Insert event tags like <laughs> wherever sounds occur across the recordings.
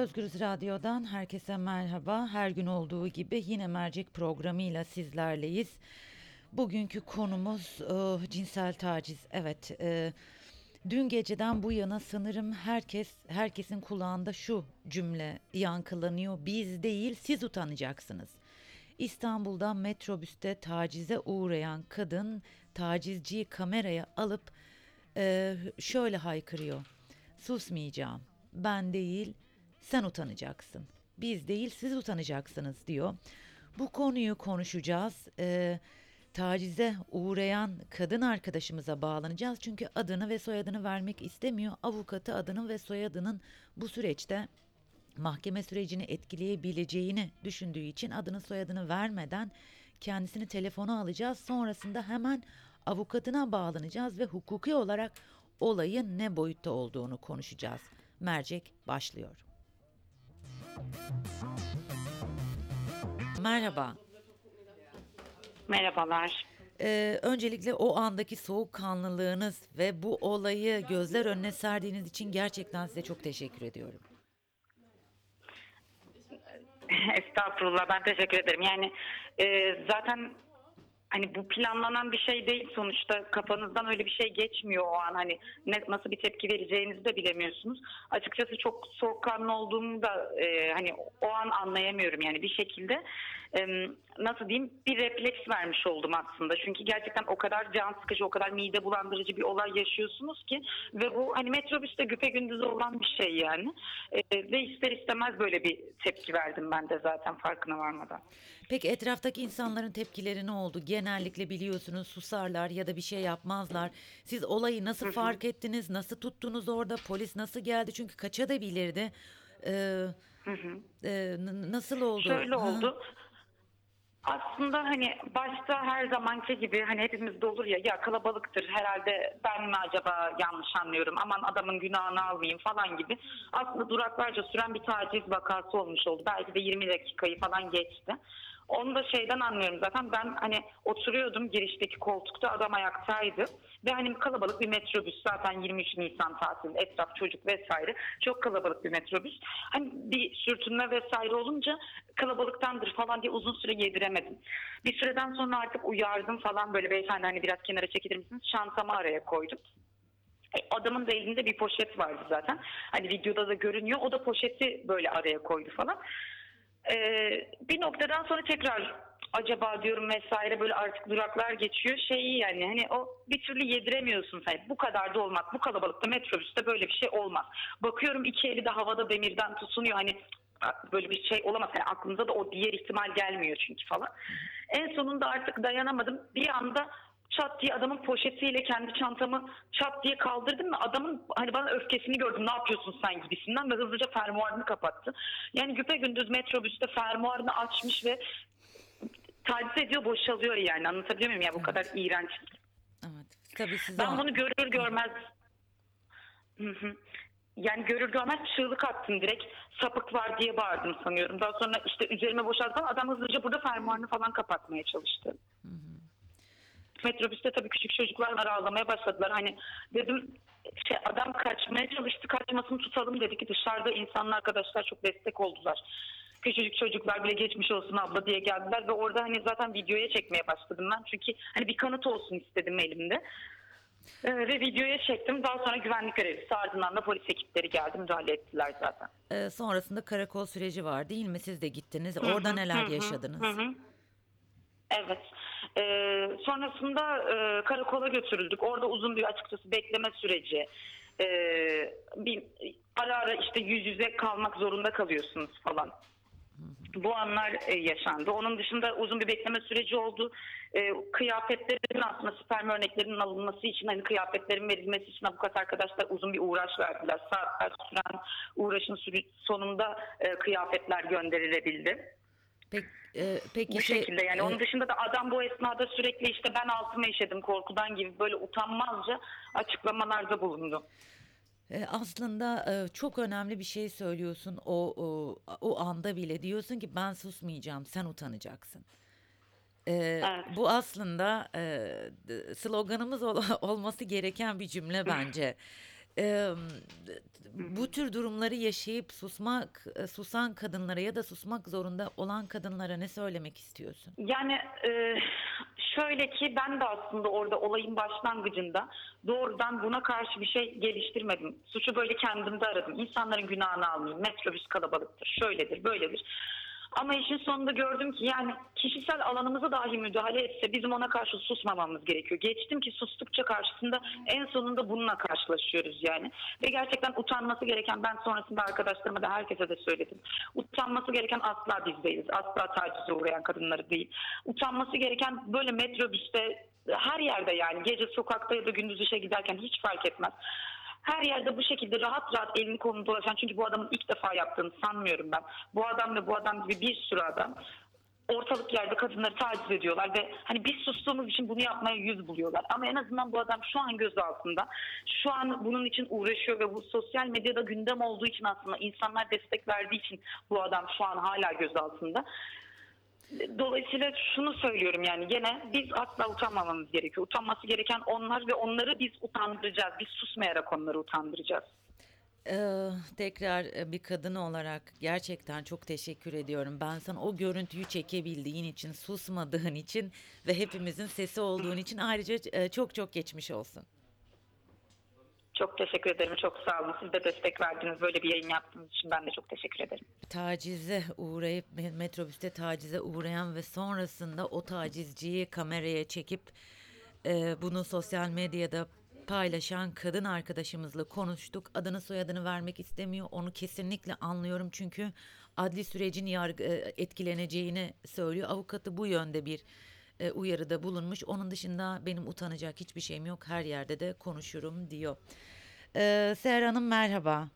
Özgürüz Radyo'dan herkese merhaba. Her gün olduğu gibi yine mercek programıyla sizlerleyiz. Bugünkü konumuz e, cinsel taciz. Evet, e, dün geceden bu yana sanırım herkes herkesin kulağında şu cümle yankılanıyor. Biz değil, siz utanacaksınız. İstanbul'da metrobüste tacize uğrayan kadın tacizciyi kameraya alıp e, şöyle haykırıyor. Susmayacağım. Ben değil, sen utanacaksın. Biz değil, siz utanacaksınız diyor. Bu konuyu konuşacağız. E, tacize uğrayan kadın arkadaşımıza bağlanacağız. Çünkü adını ve soyadını vermek istemiyor. Avukatı adının ve soyadının bu süreçte mahkeme sürecini etkileyebileceğini düşündüğü için adını soyadını vermeden kendisini telefona alacağız. Sonrasında hemen avukatına bağlanacağız ve hukuki olarak olayın ne boyutta olduğunu konuşacağız. Mercek başlıyor. Merhaba. Merhabalar. Ee, öncelikle o andaki soğukkanlılığınız ve bu olayı gözler önüne serdiğiniz için gerçekten size çok teşekkür ediyorum. Estağfurullah ben teşekkür ederim. Yani e, zaten hani bu planlanan bir şey değil sonuçta kafanızdan öyle bir şey geçmiyor o an hani ne, nasıl bir tepki vereceğinizi de bilemiyorsunuz. Açıkçası çok soğukkanlı olduğumu da e, hani o an anlayamıyorum yani bir şekilde e, nasıl diyeyim bir refleks vermiş oldum aslında. Çünkü gerçekten o kadar can sıkıcı o kadar mide bulandırıcı bir olay yaşıyorsunuz ki ve bu hani metrobüste güpe gündüz olan bir şey yani e, ve ister istemez böyle bir tepki verdim ben de zaten farkına varmadan. Peki etraftaki insanların tepkileri ne oldu? Genellikle biliyorsunuz susarlar ya da bir şey yapmazlar. Siz olayı nasıl fark ettiniz? Nasıl tuttunuz orada? Polis nasıl geldi? Çünkü kaçabilirdi. Ee, e, nasıl oldu? Şöyle oldu. Aslında hani başta her zamanki gibi hani hepimizde olur ya ya kalabalıktır herhalde ben mi acaba yanlış anlıyorum aman adamın günahını almayayım falan gibi. Aslında duraklarca süren bir taciz vakası olmuş oldu. Belki de 20 dakikayı falan geçti. Onu da şeyden anlıyorum zaten ben hani oturuyordum girişteki koltukta adam ayaktaydı ve hani kalabalık bir metrobüs zaten 23 Nisan tatilinde etraf çocuk vesaire çok kalabalık bir metrobüs. Hani bir sürtünme vesaire olunca kalabalıktandır falan diye uzun süre yediremedim. Bir süreden sonra artık uyardım falan böyle beyefendi hani biraz kenara çekilir misiniz? Şantamı araya koydum. E, Adamın da elinde bir poşet vardı zaten. Hani videoda da görünüyor. O da poşeti böyle araya koydu falan. Ee, bir noktadan sonra tekrar acaba diyorum vesaire böyle artık duraklar geçiyor. Şeyi yani hani o bir türlü yediremiyorsun sen. Bu kadar da olmaz. Bu kalabalıkta metrobüste böyle bir şey olmaz. Bakıyorum iki eli de havada demirden tutunuyor. Hani böyle bir şey olamaz. Yani aklımıza da o diğer ihtimal gelmiyor çünkü falan. En sonunda artık dayanamadım. Bir anda çat diye adamın poşetiyle kendi çantamı çat diye kaldırdım ve adamın hani bana öfkesini gördüm ne yapıyorsun sen gibisinden ve hızlıca fermuarını kapattı. Yani güpe gündüz metrobüste fermuarını açmış ve taciz ediyor boşalıyor yani anlatabiliyor muyum ya bu kadar iğrenç. Evet. Tabii size Ben bunu görür görmez Hı hı. yani görür görmez çığlık attım direkt sapık var diye bağırdım sanıyorum. Daha sonra işte üzerime boşaltan adam hızlıca burada fermuarını falan kapatmaya çalıştı. Metrobüste tabii küçük çocuklar var ağlamaya başladılar. Hani dedim şey adam kaçmaya çalıştı kaçmasını tutalım dedik ki dışarıda insanlar arkadaşlar çok destek oldular. Küçücük çocuklar bile geçmiş olsun abla diye geldiler ve orada hani zaten videoya çekmeye başladım ben. Çünkü hani bir kanıt olsun istedim elimde. Ee, ve videoya çektim. Daha sonra güvenlik görevlisi ardından da polis ekipleri geldi müdahale ettiler zaten. Ee, sonrasında karakol süreci var değil mi? Siz de gittiniz. Orada neler yaşadınız? Hı hı. Evet. Ee, sonrasında e, karakola götürüldük. Orada uzun bir açıkçası bekleme süreci. Ee, bir ara ara işte yüz yüze kalmak zorunda kalıyorsunuz falan. Bu anlar e, yaşandı. Onun dışında uzun bir bekleme süreci oldu. E, kıyafetlerin aslında sperm örneklerinin alınması için hani kıyafetlerin verilmesi için avukat arkadaşlar uzun bir uğraş verdiler. Saatler süren uğraşın sonunda e, kıyafetler gönderilebildi. Peki, e, peki Bu şey, şekilde yani. e, Onun dışında da adam bu esnada sürekli işte ben altıma işedim korkudan gibi böyle utanmazca açıklamalarda bulundu. E, Aslında e, çok önemli bir şey söylüyorsun o, o o anda bile diyorsun ki ben susmayacağım sen utanacaksın. E, Evet. Bu aslında e, sloganımız ol- <laughs> olması gereken bir cümle bence. <laughs> Eee, bu tür durumları yaşayıp susmak, e, susan kadınlara ya da susmak zorunda olan kadınlara ne söylemek istiyorsun? Yani e, şöyle ki ben de aslında orada olayın başlangıcında doğrudan buna karşı bir şey geliştirmedim. Suçu böyle kendimde aradım. İnsanların günahını almayayım. Metrobüs kalabalıktır, şöyledir, böyledir. Ama işin sonunda gördüm ki yani kişisel alanımıza dahi müdahale etse bizim ona karşı susmamamız gerekiyor. Geçtim ki sustukça karşısında en sonunda bununla karşılaşıyoruz yani. Ve gerçekten utanması gereken ben sonrasında arkadaşlarıma da herkese de söyledim. Utanması gereken asla biz değiliz. Asla tacize uğrayan kadınları değil. Utanması gereken böyle metrobüste her yerde yani gece sokakta ya da gündüz işe giderken hiç fark etmez. Her yerde bu şekilde rahat rahat elini kolunu dolaşan çünkü bu adamın ilk defa yaptığını sanmıyorum ben. Bu adam ve bu adam gibi bir sürü adam ortalık yerde kadınları taciz ediyorlar ve hani biz sustuğumuz için bunu yapmaya yüz buluyorlar. Ama en azından bu adam şu an göz altında. Şu an bunun için uğraşıyor ve bu sosyal medyada gündem olduğu için aslında insanlar destek verdiği için bu adam şu an hala göz altında. Dolayısıyla şunu söylüyorum yani gene biz asla utanmamamız gerekiyor. Utanması gereken onlar ve onları biz utandıracağız. Biz susmayarak onları utandıracağız. Eee, tekrar e, bir kadın olarak gerçekten çok teşekkür ediyorum. Ben sana o görüntüyü çekebildiğin için, susmadığın için ve hepimizin sesi olduğun için ayrıca e, çok çok geçmiş olsun. Çok teşekkür ederim. Çok sağ olun. Siz de destek verdiniz. Böyle bir yayın yaptığınız için ben de çok teşekkür ederim. tacize uğrayıp me- metrobüste tacize uğrayan ve sonrasında o tacizciyi kameraya çekip e, bunu sosyal medyada paylaşan kadın arkadaşımızla konuştuk. Adını soyadını vermek istemiyor. Onu kesinlikle anlıyorum çünkü adli sürecin yargı e, etkileneceğini söylüyor. Avukatı bu yönde bir e, uyarıda bulunmuş. Onun dışında benim utanacak hiçbir şeyim yok. Her yerde de konuşurum diyor. E, Seher Hanım merhaba.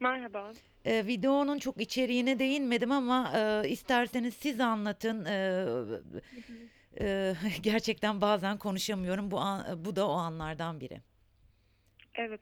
Merhaba. E, videonun çok içeriğine değinmedim ama e, isterseniz siz anlatın. E, e, <laughs> gerçekten bazen konuşamıyorum. Bu an- bu da o anlardan biri. Evet.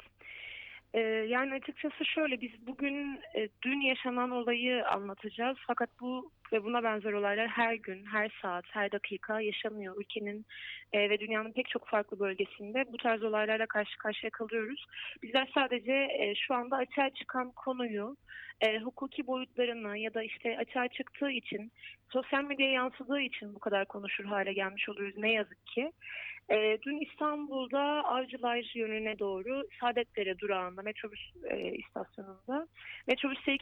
Ee, yani açıkçası şöyle biz bugün e, dün yaşanan olayı anlatacağız. Fakat bu ve buna benzer olaylar her gün, her saat, her dakika yaşanıyor. Ülkenin e, ve dünyanın pek çok farklı bölgesinde bu tarz olaylarla karşı karşıya kalıyoruz. Bizler sadece e, şu anda açığa çıkan konuyu e, hukuki boyutlarını ya da işte açığa çıktığı için sosyal medyaya yansıdığı için bu kadar konuşur hale gelmiş oluyoruz ne yazık ki. E, dün İstanbul'da Avcılar yönüne doğru Saadetdere durağında metrobüs e, istasyonunda metrobüste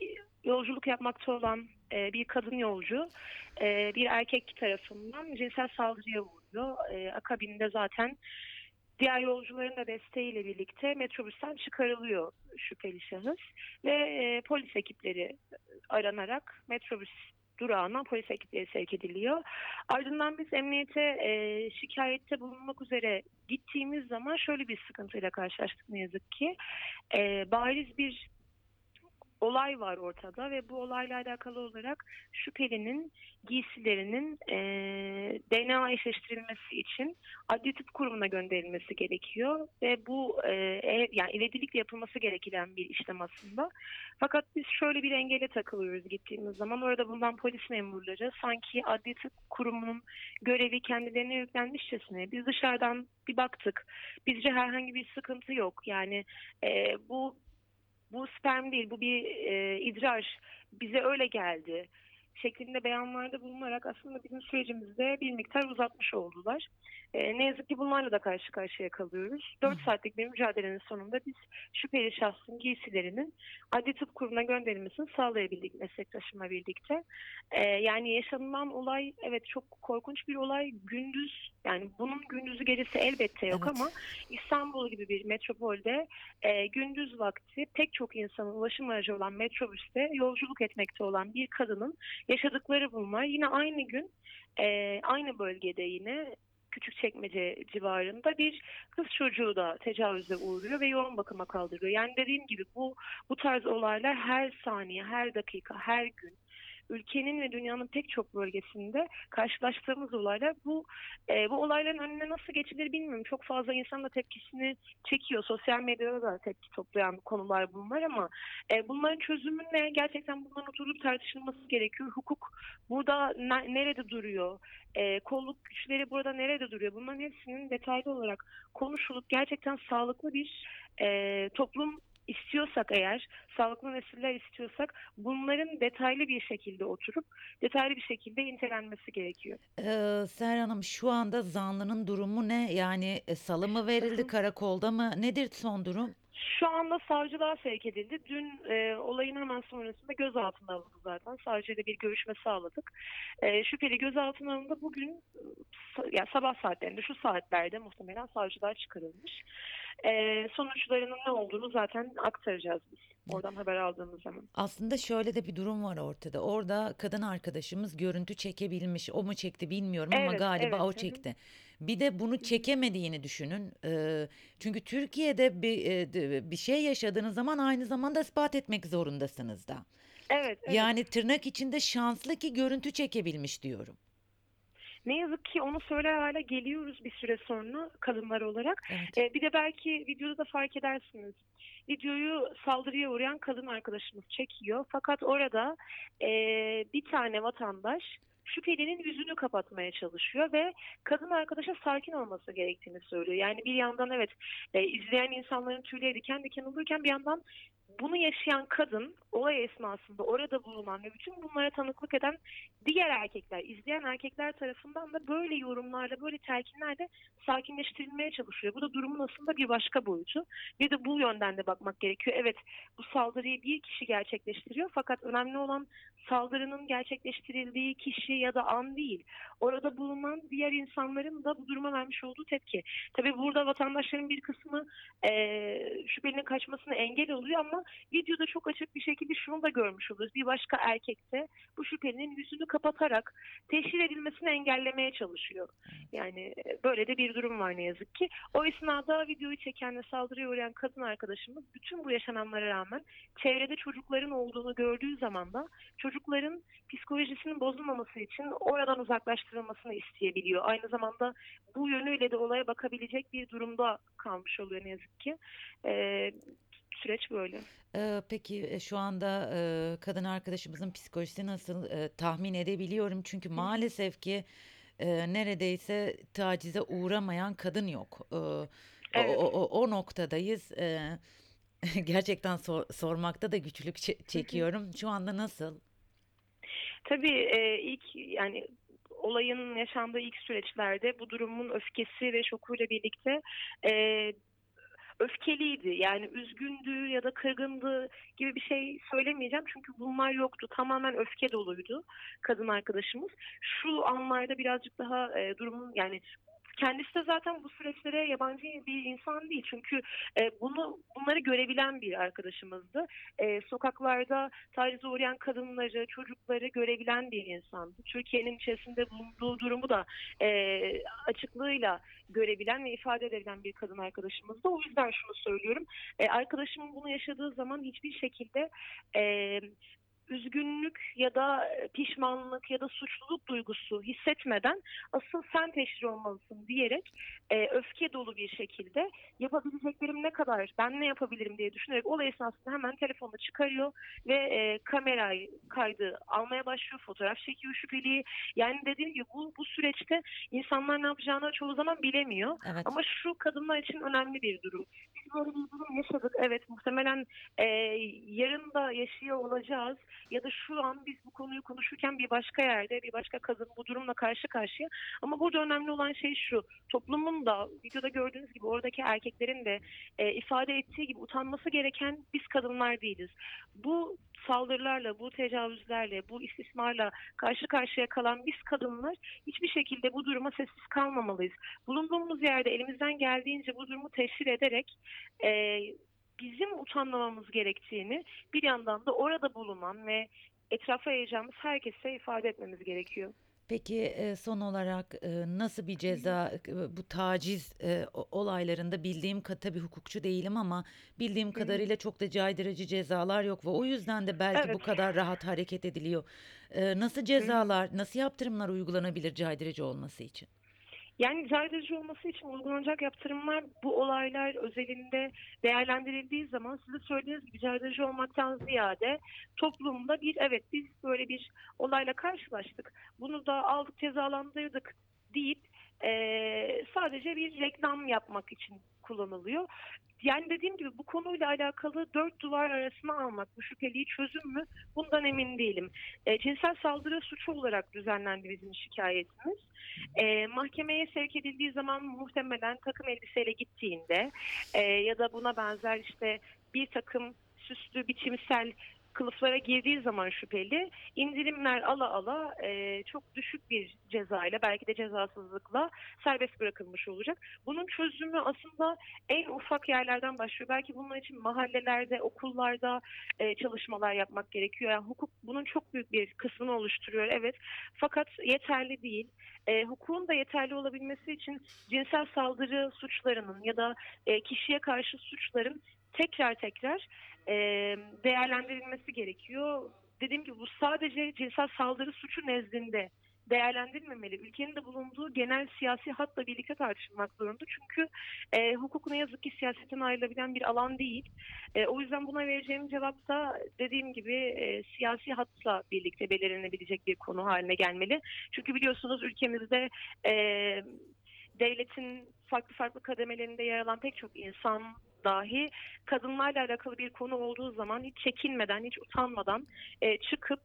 yolculuk yapmakta olan e, bir kadın yolcu e, bir erkek tarafından cinsel saldırıya uğruyor. E, akabinde zaten diğer yolcuların da desteğiyle birlikte metrobüsten çıkarılıyor şüpheli şahıs ve e, polis ekipleri aranarak metrobüs durağına polis ekipleri sevk ediliyor. Ardından biz emniyete e, şikayette bulunmak üzere gittiğimiz zaman şöyle bir sıkıntıyla karşılaştık ne yazık ki. E, bariz bir olay var ortada ve bu olayla alakalı olarak şüphelinin giysilerinin e, DNA eşleştirilmesi için adli tıp kurumuna gönderilmesi gerekiyor ve bu e, ev, yani ivedilikle yapılması gereken bir işlem aslında. Fakat biz şöyle bir engele takılıyoruz gittiğimiz zaman. Orada bulunan polis memurları sanki adli tıp kurumunun görevi kendilerine yüklenmişçesine. Biz dışarıdan bir baktık. Bizce herhangi bir sıkıntı yok. Yani e, bu bu sperm değil, bu bir e, idrar. Bize öyle geldi şeklinde beyanlarda bulunarak aslında bizim sürecimizde bir miktar uzatmış oldular. E, ne yazık ki bunlarla da karşı karşıya kalıyoruz. 4 saatlik bir mücadelenin sonunda biz şüpheli şahsın giysilerinin adli tıp kurumuna gönderilmesini sağlayabildik meslektaşımla birlikte. E, yani yaşanılan olay evet çok korkunç bir olay. Gündüz yani bunun gündüzü gecesi elbette yok Evet. ama İstanbul gibi bir metropolde e, gündüz vakti pek çok insanın ulaşım aracı olan metrobüste yolculuk etmekte olan bir kadının yaşadıkları bunlar. Yine aynı gün e, aynı bölgede yine Küçükçekmece civarında bir kız çocuğu da tecavüze uğruyor ve yoğun bakıma kaldırıyor. Yani dediğim gibi bu bu tarz olaylar her saniye, her dakika, her gün ülkenin ve dünyanın pek çok bölgesinde karşılaştığımız olaylar. Bu e, bu olayların önüne nasıl geçilir bilmiyorum. Çok fazla insan da tepkisini çekiyor. Sosyal medyada da tepki toplayan konular bunlar ama e, bunların çözümü ne? Gerçekten bunların oturup tartışılması gerekiyor. Hukuk burada ne- nerede duruyor? E, kolluk güçleri burada nerede duruyor? Bunların hepsinin detaylı olarak konuşulup gerçekten sağlıklı bir e, toplum istiyorsak eğer, sağlıklı nesiller istiyorsak bunların detaylı bir şekilde oturup detaylı bir şekilde incelenmesi gerekiyor. Ee, Seher Hanım şu anda zanlının durumu ne? Yani e, salı mı verildi karakolda mı? Nedir son durum? Şu anda savcılığa sevk edildi. Dün e, olayın hemen sonrasında gözaltına alındı zaten. Savcıyla bir görüşme sağladık. E, şüpheli gözaltına alındı. Bugün e, ya sabah saatlerinde şu saatlerde muhtemelen savcılar çıkarılmış. E, sonuçlarının ne olduğunu zaten aktaracağız biz. Oradan haber aldığımız zaman. Aslında şöyle de bir durum var ortada. Orada kadın arkadaşımız görüntü çekebilmiş. O mu çekti bilmiyorum ama Evet, galiba evet, o hı hı. çekti. Bir de bunu çekemediğini düşünün. Ee, çünkü Türkiye'de bir e, bir şey yaşadığınız zaman aynı zamanda ispat etmek zorundasınız da. Evet, evet. Yani tırnak içinde şanslı ki görüntü çekebilmiş diyorum. Ne yazık ki onu söyler hale geliyoruz bir süre sonra kadınlar olarak. Evet. Ee, bir de belki videoda da fark edersiniz. Videoyu saldırıya uğrayan kadın arkadaşımız çekiyor. Fakat orada e, bir tane vatandaş şüphelinin yüzünü kapatmaya çalışıyor ve kadın arkadaşa sakin olması gerektiğini söylüyor. Yani bir yandan evet e, izleyen insanların tüyleri diken diken olurken bir yandan bunu yaşayan kadın olay esnasında orada bulunan ve bütün bunlara tanıklık eden diğer erkekler, izleyen erkekler tarafından da böyle yorumlarla, böyle telkinlerle sakinleştirilmeye çalışıyor. Bu da durumun aslında bir başka boyutu. Bir de bu yönden de bakmak gerekiyor. Evet bu saldırıyı bir kişi gerçekleştiriyor fakat önemli olan saldırının gerçekleştirildiği kişi ya da an değil. Orada bulunan diğer insanların da bu duruma vermiş olduğu tepki. Tabii burada vatandaşların bir kısmı eee şüphelinin kaçmasına engel oluyor ama videoda çok açık bir şekilde şunu da görmüş oluyoruz. Bir başka erkek de bu şüphelinin yüzünü kapatarak teşhir edilmesini engellemeye çalışıyor. Yani e, böyle de bir durum var ne yazık ki. O esnada videoyu çeken ve saldırıya uğrayan kadın arkadaşımız bütün bu yaşananlara rağmen çevrede çocukların olduğunu gördüğü zaman da çocukların psikolojisinin bozulmaması için oradan uzaklaştırılmasını isteyebiliyor. Aynı zamanda bu yönüyle de olaya bakabilecek bir durumda kalmış oluyor ne yazık ki. Ee, süreç böyle. Ee, peki e, şu anda e, kadın arkadaşımızın psikolojisi nasıl E, tahmin edebiliyorum çünkü maalesef ki e, neredeyse tacize uğramayan kadın yok. E, o- Evet. o, o, o noktadayız. E, <laughs> gerçekten sor- sormakta da güçlük çe- çekiyorum. Şu anda nasıl? Tabii e, ilk yani olayın yaşandığı ilk süreçlerde bu durumun öfkesi ve şokuyla birlikte e, öfkeliydi. Yani üzgündü ya da kırgındı gibi bir şey söylemeyeceğim. Çünkü bunlar yoktu. Tamamen öfke doluydu kadın arkadaşımız. Şu anlarda birazcık daha e, durumun yani kendisi de zaten bu süreçlere yabancı bir insan değil. Çünkü e, bunu bunları görebilen bir arkadaşımızdı. E, sokaklarda tacize uğrayan kadınları, çocukları görebilen bir insandı. Türkiye'nin içerisinde bulunduğu durumu da e, açıklığıyla görebilen ve ifade edebilen bir kadın arkadaşımızdı. O yüzden şunu söylüyorum. E, arkadaşımın bunu yaşadığı zaman hiçbir şekilde e, üzgünlük ya da pişmanlık ya da suçluluk duygusu hissetmeden asıl sen teşhir olmalısın diyerek e, öfke dolu bir şekilde yapabileceklerim ne kadar ben ne yapabilirim diye düşünerek olay esnasında hemen telefonunu çıkarıyor ve e, kamerayı kaydı almaya başlıyor fotoğraf çekiyor şüpheliyi yani dediğim gibi bu, bu süreçte insanlar ne yapacağını çoğu zaman bilemiyor Evet. ama şu kadınlar için önemli bir durum. Biz böyle bir durum yaşadık. Evet muhtemelen e, yarın da yaşıyor olacağız. Ya da şu an biz bu konuyu konuşurken bir başka yerde bir başka kadın bu durumla karşı karşıya. Ama burada önemli olan şey şu. Toplumun da videoda gördüğünüz gibi oradaki erkeklerin de e, ifade ettiği gibi utanması gereken biz kadınlar değiliz. Bu saldırılarla, bu tecavüzlerle, bu istismarla karşı karşıya kalan biz kadınlar hiçbir şekilde bu duruma sessiz kalmamalıyız. Bulunduğumuz yerde elimizden geldiğince bu durumu teşhir ederek e, bizim utanmamamız gerektiğini bir yandan da orada bulunan ve etrafa yayacağımız herkese ifade etmemiz gerekiyor. Peki e, son olarak e, nasıl bir ceza e, bu taciz olaylarında bildiğim tabii hukukçu değilim ama bildiğim kadarıyla çok da caydırıcı cezalar yok ve o yüzden de belki bu Evet. kadar rahat hareket ediliyor. Nasıl cezalar, nasıl yaptırımlar uygulanabilir caydırıcı olması için? Yani caydırıcı olması için uygulanacak yaptırımlar bu olaylar özelinde değerlendirildiği zaman size söylediğiniz gibi caydırıcı olmaktan ziyade toplumda bir evet biz böyle bir olayla karşılaştık. Bunu da aldık cezalandırdık deyip eee, sadece bir reklam yapmak için kullanılıyor. Yani dediğim gibi bu konuyla alakalı dört duvar arasına almak bu şüpheliyi çözüm mü bundan emin değilim. E, cinsel saldırı suçu olarak düzenlendi bizim şikayetimiz. E, mahkemeye sevk edildiği zaman muhtemelen takım elbiseyle gittiğinde e, ya da buna benzer işte bir takım süslü biçimsel kılıflara girdiği zaman şüpheli indirimler ala ala e, çok düşük bir cezayla belki de cezasızlıkla serbest bırakılmış olacak. Bunun çözümü aslında en ufak yerlerden başlıyor. Belki bunun için mahallelerde, okullarda e, çalışmalar yapmak gerekiyor. Yani hukuk bunun çok büyük bir kısmını oluşturuyor evet. Fakat yeterli değil. E, hukukun da yeterli olabilmesi için cinsel saldırı suçlarının ya da e, kişiye karşı suçların tekrar tekrar e, değerlendirilmesi gerekiyor. Dediğim gibi bu sadece cinsel saldırı suçu nezdinde değerlendirilmemeli. Ülkenin de bulunduğu genel siyasi hatla birlikte tartışılmak zorunda. Çünkü e, hukuk ne yazık ki siyasetten ayrılabilen bir alan değil. E, o yüzden buna vereceğim cevap da dediğim gibi e, siyasi hatla birlikte belirlenebilecek bir konu haline gelmeli. Çünkü biliyorsunuz ülkemizde e, devletin farklı farklı kademelerinde yer alan pek çok insan dahi kadınlarla alakalı bir konu olduğu zaman hiç çekinmeden, hiç utanmadan e, çıkıp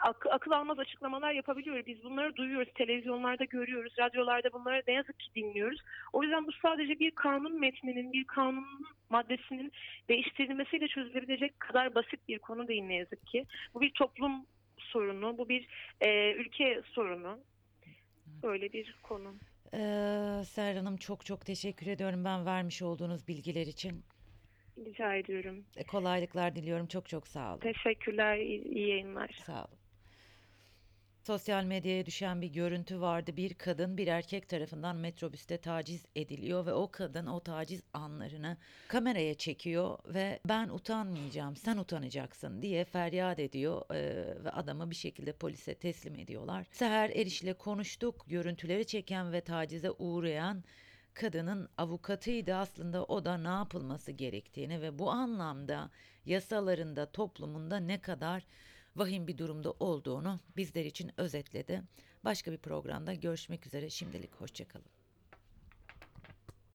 ak- akıl almaz açıklamalar yapabiliyor. Biz bunları duyuyoruz, televizyonlarda görüyoruz, radyolarda bunları ne yazık ki dinliyoruz. O yüzden bu sadece bir kanun metninin, bir kanun maddesinin değiştirilmesiyle çözülebilecek kadar basit bir konu değil ne yazık ki. Bu bir toplum sorunu, bu bir e, ülke sorunu. Böyle bir konu. Ee, Serra Hanım çok çok teşekkür ediyorum ben vermiş olduğunuz bilgiler için. Rica ediyorum. E, Kolaylıklar diliyorum. Çok çok sağ olun. Teşekkürler, iyi, iyi yayınlar. Sağ olun. Sosyal medyaya düşen bir görüntü vardı. Bir kadın bir erkek tarafından metrobüste taciz ediliyor ve o kadın o taciz anlarını kameraya çekiyor ve ben utanmayacağım, sen utanacaksın diye feryat ediyor eee, ve adamı bir şekilde polise teslim ediyorlar. Seher Eriş ile konuştuk. Görüntüleri çeken ve tacize uğrayan kadının avukatıydı aslında o da ne yapılması gerektiğini ve bu anlamda yasalarında toplumunda ne kadar vahim bir durumda olduğunu bizler için özetledi. Başka bir programda görüşmek üzere şimdilik hoşçakalın.